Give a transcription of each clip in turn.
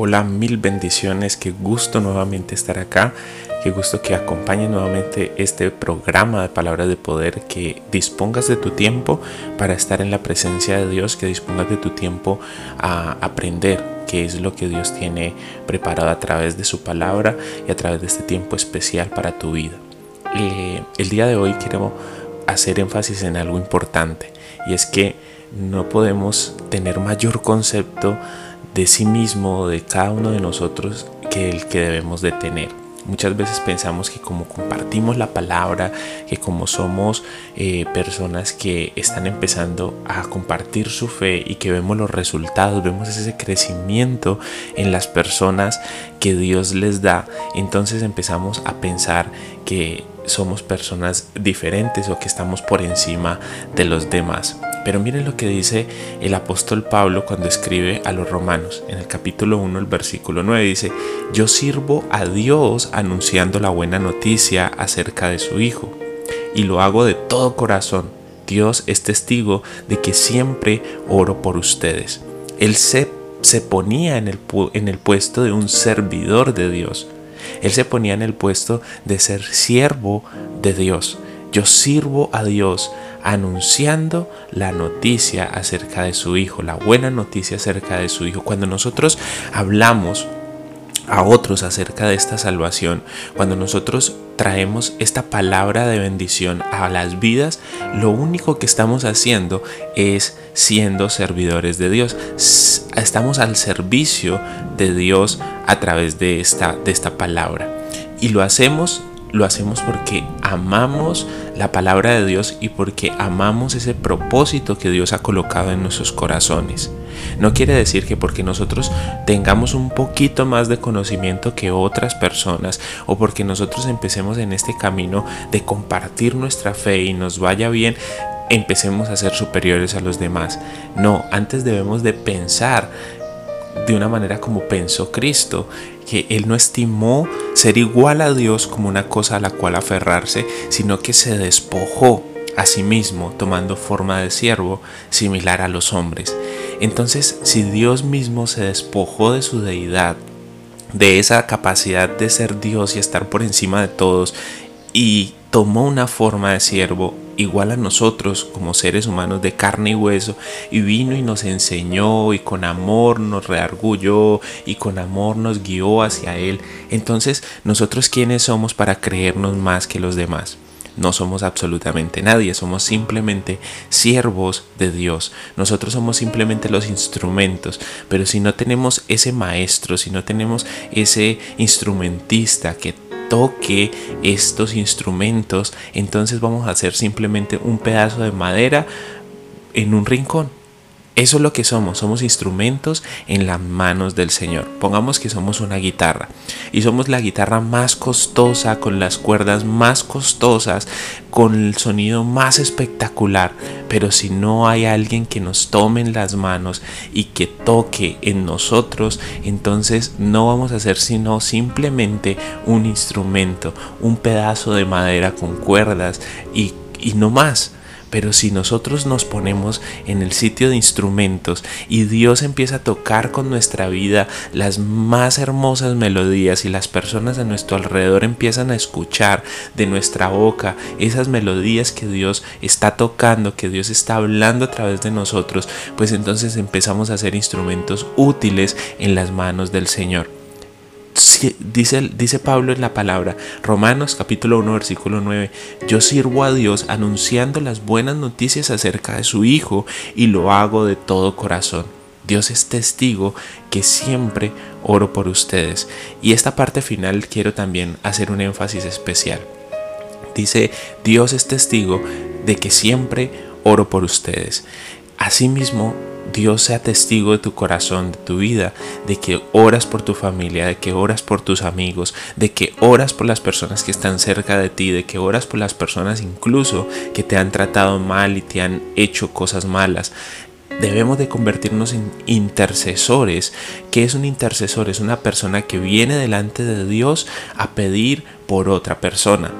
Hola, mil bendiciones, qué gusto nuevamente estar acá, qué gusto que acompañe nuevamente este programa de palabras de poder, que dispongas de tu tiempo para estar en la presencia de Dios, que dispongas de tu tiempo a aprender qué es lo que Dios tiene preparado a través de su palabra y a través de este tiempo especial para tu vida. Eh, el día de hoy quiero hacer énfasis en algo importante y es que no podemos tener mayor concepto de sí mismo, de cada uno de nosotros, que el que debemos de tener. Muchas veces pensamos que como compartimos la palabra, que como somos eh, personas que están empezando a compartir su fe y que vemos los resultados, vemos ese crecimiento en las personas que Dios les da, entonces empezamos a pensar que somos personas diferentes o que estamos por encima de los demás. Pero miren lo que dice el apóstol Pablo cuando escribe a los romanos. En el capítulo 1, el versículo 9 dice, yo sirvo a Dios anunciando la buena noticia acerca de su Hijo. Y lo hago de todo corazón. Dios es testigo de que siempre oro por ustedes. Él se, se ponía en el, en el puesto de un servidor de Dios. Él se ponía en el puesto de ser siervo de Dios. Yo sirvo a Dios anunciando la noticia acerca de su Hijo, la buena noticia acerca de su Hijo. Cuando nosotros hablamos a otros acerca de esta salvación, cuando nosotros traemos esta palabra de bendición a las vidas, lo único que estamos haciendo es siendo servidores de Dios. Estamos al servicio de Dios a través de esta, de esta palabra. Y lo hacemos lo hacemos porque amamos la palabra de Dios y porque amamos ese propósito que Dios ha colocado en nuestros corazones. No quiere decir que porque nosotros tengamos un poquito más de conocimiento que otras personas o porque nosotros empecemos en este camino de compartir nuestra fe y nos vaya bien, empecemos a ser superiores a los demás. No, antes debemos de pensar de una manera como pensó Cristo, que Él no estimó ser igual a Dios como una cosa a la cual aferrarse, sino que se despojó a sí mismo tomando forma de siervo similar a los hombres. Entonces, si Dios mismo se despojó de su deidad, de esa capacidad de ser Dios y estar por encima de todos, y tomó una forma de siervo igual a nosotros como seres humanos de carne y hueso y vino y nos enseñó y con amor nos reargulló y con amor nos guió hacia Él. Entonces, nosotros quiénes somos para creernos más que los demás? No somos absolutamente nadie, somos simplemente siervos de Dios. Nosotros somos simplemente los instrumentos, pero si no tenemos ese maestro, si no tenemos ese instrumentista que toque estos instrumentos, entonces vamos a hacer simplemente un pedazo de madera en un rincón. Eso es lo que somos, somos instrumentos en las manos del Señor. Pongamos que somos una guitarra y somos la guitarra más costosa, con las cuerdas más costosas, con el sonido más espectacular. Pero si no hay alguien que nos tome en las manos y que toque en nosotros, entonces no vamos a ser sino simplemente un instrumento, un pedazo de madera con cuerdas y, y no más pero si nosotros nos ponemos en el sitio de instrumentos y Dios empieza a tocar con nuestra vida las más hermosas melodías y las personas a nuestro alrededor empiezan a escuchar de nuestra boca esas melodías que Dios está tocando, que Dios está hablando a través de nosotros, pues entonces empezamos a ser instrumentos útiles en las manos del Señor dice, dice Pablo en la palabra, Romanos capítulo 1 versículo 9, yo sirvo a Dios anunciando las buenas noticias acerca de su Hijo y lo hago de todo corazón. Dios es testigo que siempre oro por ustedes. Y esta parte final quiero también hacer un énfasis especial. Dice, Dios es testigo de que siempre oro por ustedes. Asimismo, Dios sea testigo de tu corazón, de tu vida, de que oras por tu familia, de que oras por tus amigos, de que oras por las personas que están cerca de ti, de que oras por las personas incluso que te han tratado mal y te han hecho cosas malas. Debemos de convertirnos en intercesores. ¿Qué es un intercesor? Es una persona que viene delante de Dios a pedir por otra persona.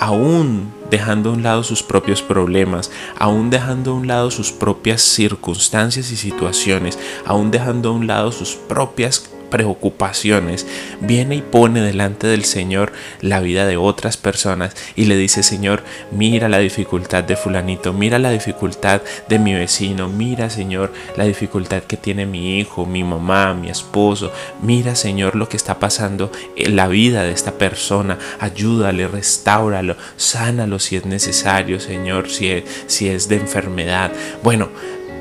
Aún dejando a un lado sus propios problemas, aún dejando a un lado sus propias circunstancias y situaciones, aún dejando a un lado sus propias preocupaciones, viene y pone delante del Señor la vida de otras personas y le dice, Señor, mira la dificultad de fulanito, mira la dificultad de mi vecino, mira, Señor, la dificultad que tiene mi hijo, mi mamá, mi esposo, mira, Señor, lo que está pasando en la vida de esta persona, ayúdale, restáuralo, sánalo si es necesario, Señor, si es, si es de enfermedad. Bueno,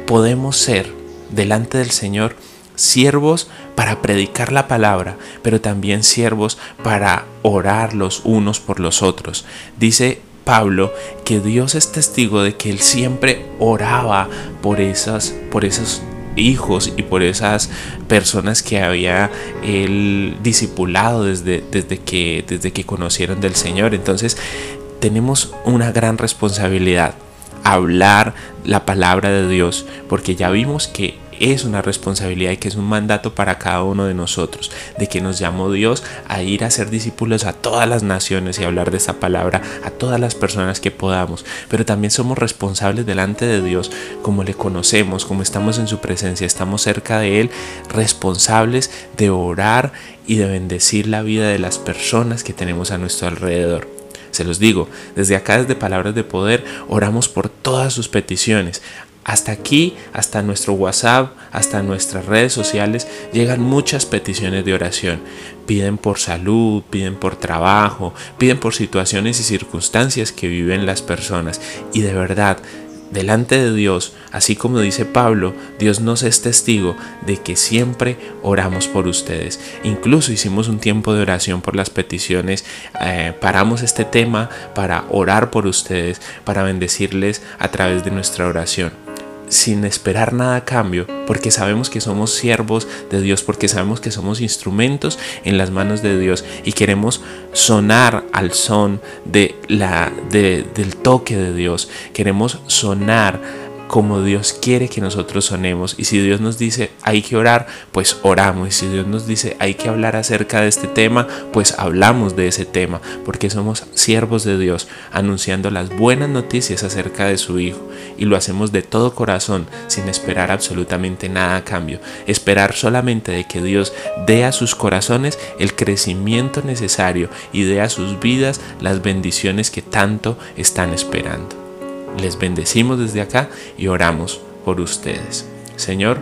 podemos ser delante del Señor siervos para predicar la palabra, pero también siervos para orar los unos por los otros. Dice Pablo que Dios es testigo de que él siempre oraba por esas por esos hijos y por esas personas que había él discipulado desde, desde, que, desde que conocieron del Señor. Entonces tenemos una gran responsabilidad hablar la palabra de Dios porque ya vimos que es una responsabilidad y que es un mandato para cada uno de nosotros, de que nos llamó Dios a ir a ser discípulos a todas las naciones y hablar de esa palabra a todas las personas que podamos, pero también somos responsables delante de Dios, como le conocemos, como estamos en su presencia, estamos cerca de Él, responsables de orar y de bendecir la vida de las personas que tenemos a nuestro alrededor. Se los digo, desde acá, desde Palabras de Poder, oramos por todas sus peticiones. Hasta aquí, hasta nuestro WhatsApp, hasta nuestras redes sociales, llegan muchas peticiones de oración. Piden por salud, piden por trabajo, piden por situaciones y circunstancias que viven las personas. Y de verdad, delante de Dios, así como dice Pablo, Dios nos es testigo de que siempre oramos por ustedes. Incluso hicimos un tiempo de oración por las peticiones, eh, paramos este tema para orar por ustedes, para bendecirles a través de nuestra oración sin esperar nada a cambio, porque sabemos que somos siervos de Dios, porque sabemos que somos instrumentos en las manos de Dios y queremos sonar al son de la, del toque de Dios, queremos sonar como Dios quiere que nosotros sonemos. Y si Dios nos dice hay que orar, pues oramos. Y si Dios nos dice hay que hablar acerca de este tema, pues hablamos de ese tema, porque somos siervos de Dios, anunciando las buenas noticias acerca de su Hijo. Y lo hacemos de todo corazón, sin esperar absolutamente nada a cambio. Esperar solamente de que Dios dé a sus corazones el crecimiento necesario y dé a sus vidas las bendiciones que tanto están esperando. Les bendecimos desde acá y oramos por ustedes. Señor,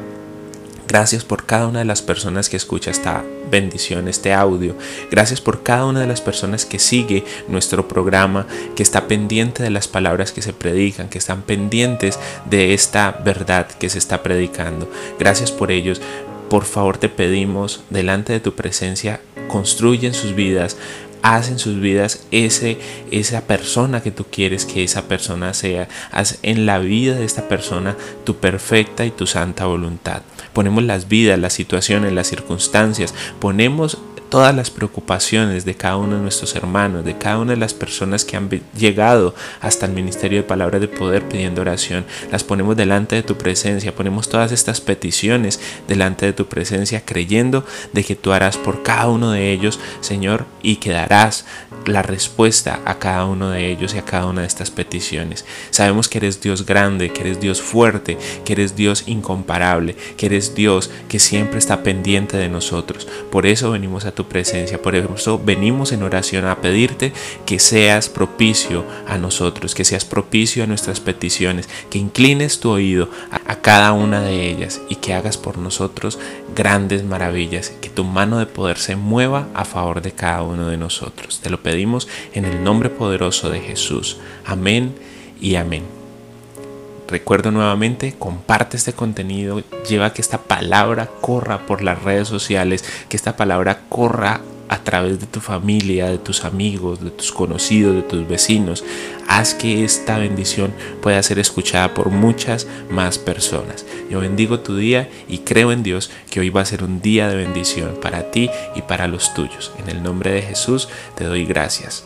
Gracias por cada una de las personas que escucha esta bendición, este audio. Gracias por cada una de las personas que sigue nuestro programa, que está pendiente de las palabras que se predican, que están pendientes de esta verdad que se está predicando. Gracias por ellos. Por favor te pedimos, delante de tu presencia, construyen sus vidas, haz en sus vidas ese, esa persona que tú quieres que esa persona sea. Haz en la vida de esta persona tu perfecta y tu santa voluntad. Ponemos las vidas, las situaciones, las circunstancias, ponemos todas las preocupaciones de cada uno de nuestros hermanos, de cada una de las personas que han llegado hasta el ministerio de palabra de poder pidiendo oración, las ponemos delante de tu presencia, ponemos todas estas peticiones delante de tu presencia, creyendo de que tú harás por cada uno de ellos, Señor, y que darás la respuesta a cada uno de ellos y a cada una de estas peticiones. Sabemos que eres Dios grande, que eres Dios fuerte, que eres Dios incomparable, que eres Dios que siempre está pendiente de nosotros. Por eso venimos a tu presencia. Por eso venimos en oración a pedirte que seas propicio a nosotros, que seas propicio a nuestras peticiones, que inclines tu oído a, cada una de ellas y que hagas por nosotros grandes maravillas, que tu mano de poder se mueva a favor de cada uno de nosotros. Te lo pedimos en el nombre poderoso de Jesús. Amén y amén. Recuerdo nuevamente, comparte este contenido, lleva que esta palabra corra por las redes sociales, que esta palabra corra a través de tu familia, de tus amigos, de tus conocidos, de tus vecinos. Haz que esta bendición pueda ser escuchada por muchas más personas. Yo bendigo tu día y creo en Dios que hoy va a ser un día de bendición para ti y para los tuyos. En el nombre de Jesús te doy gracias.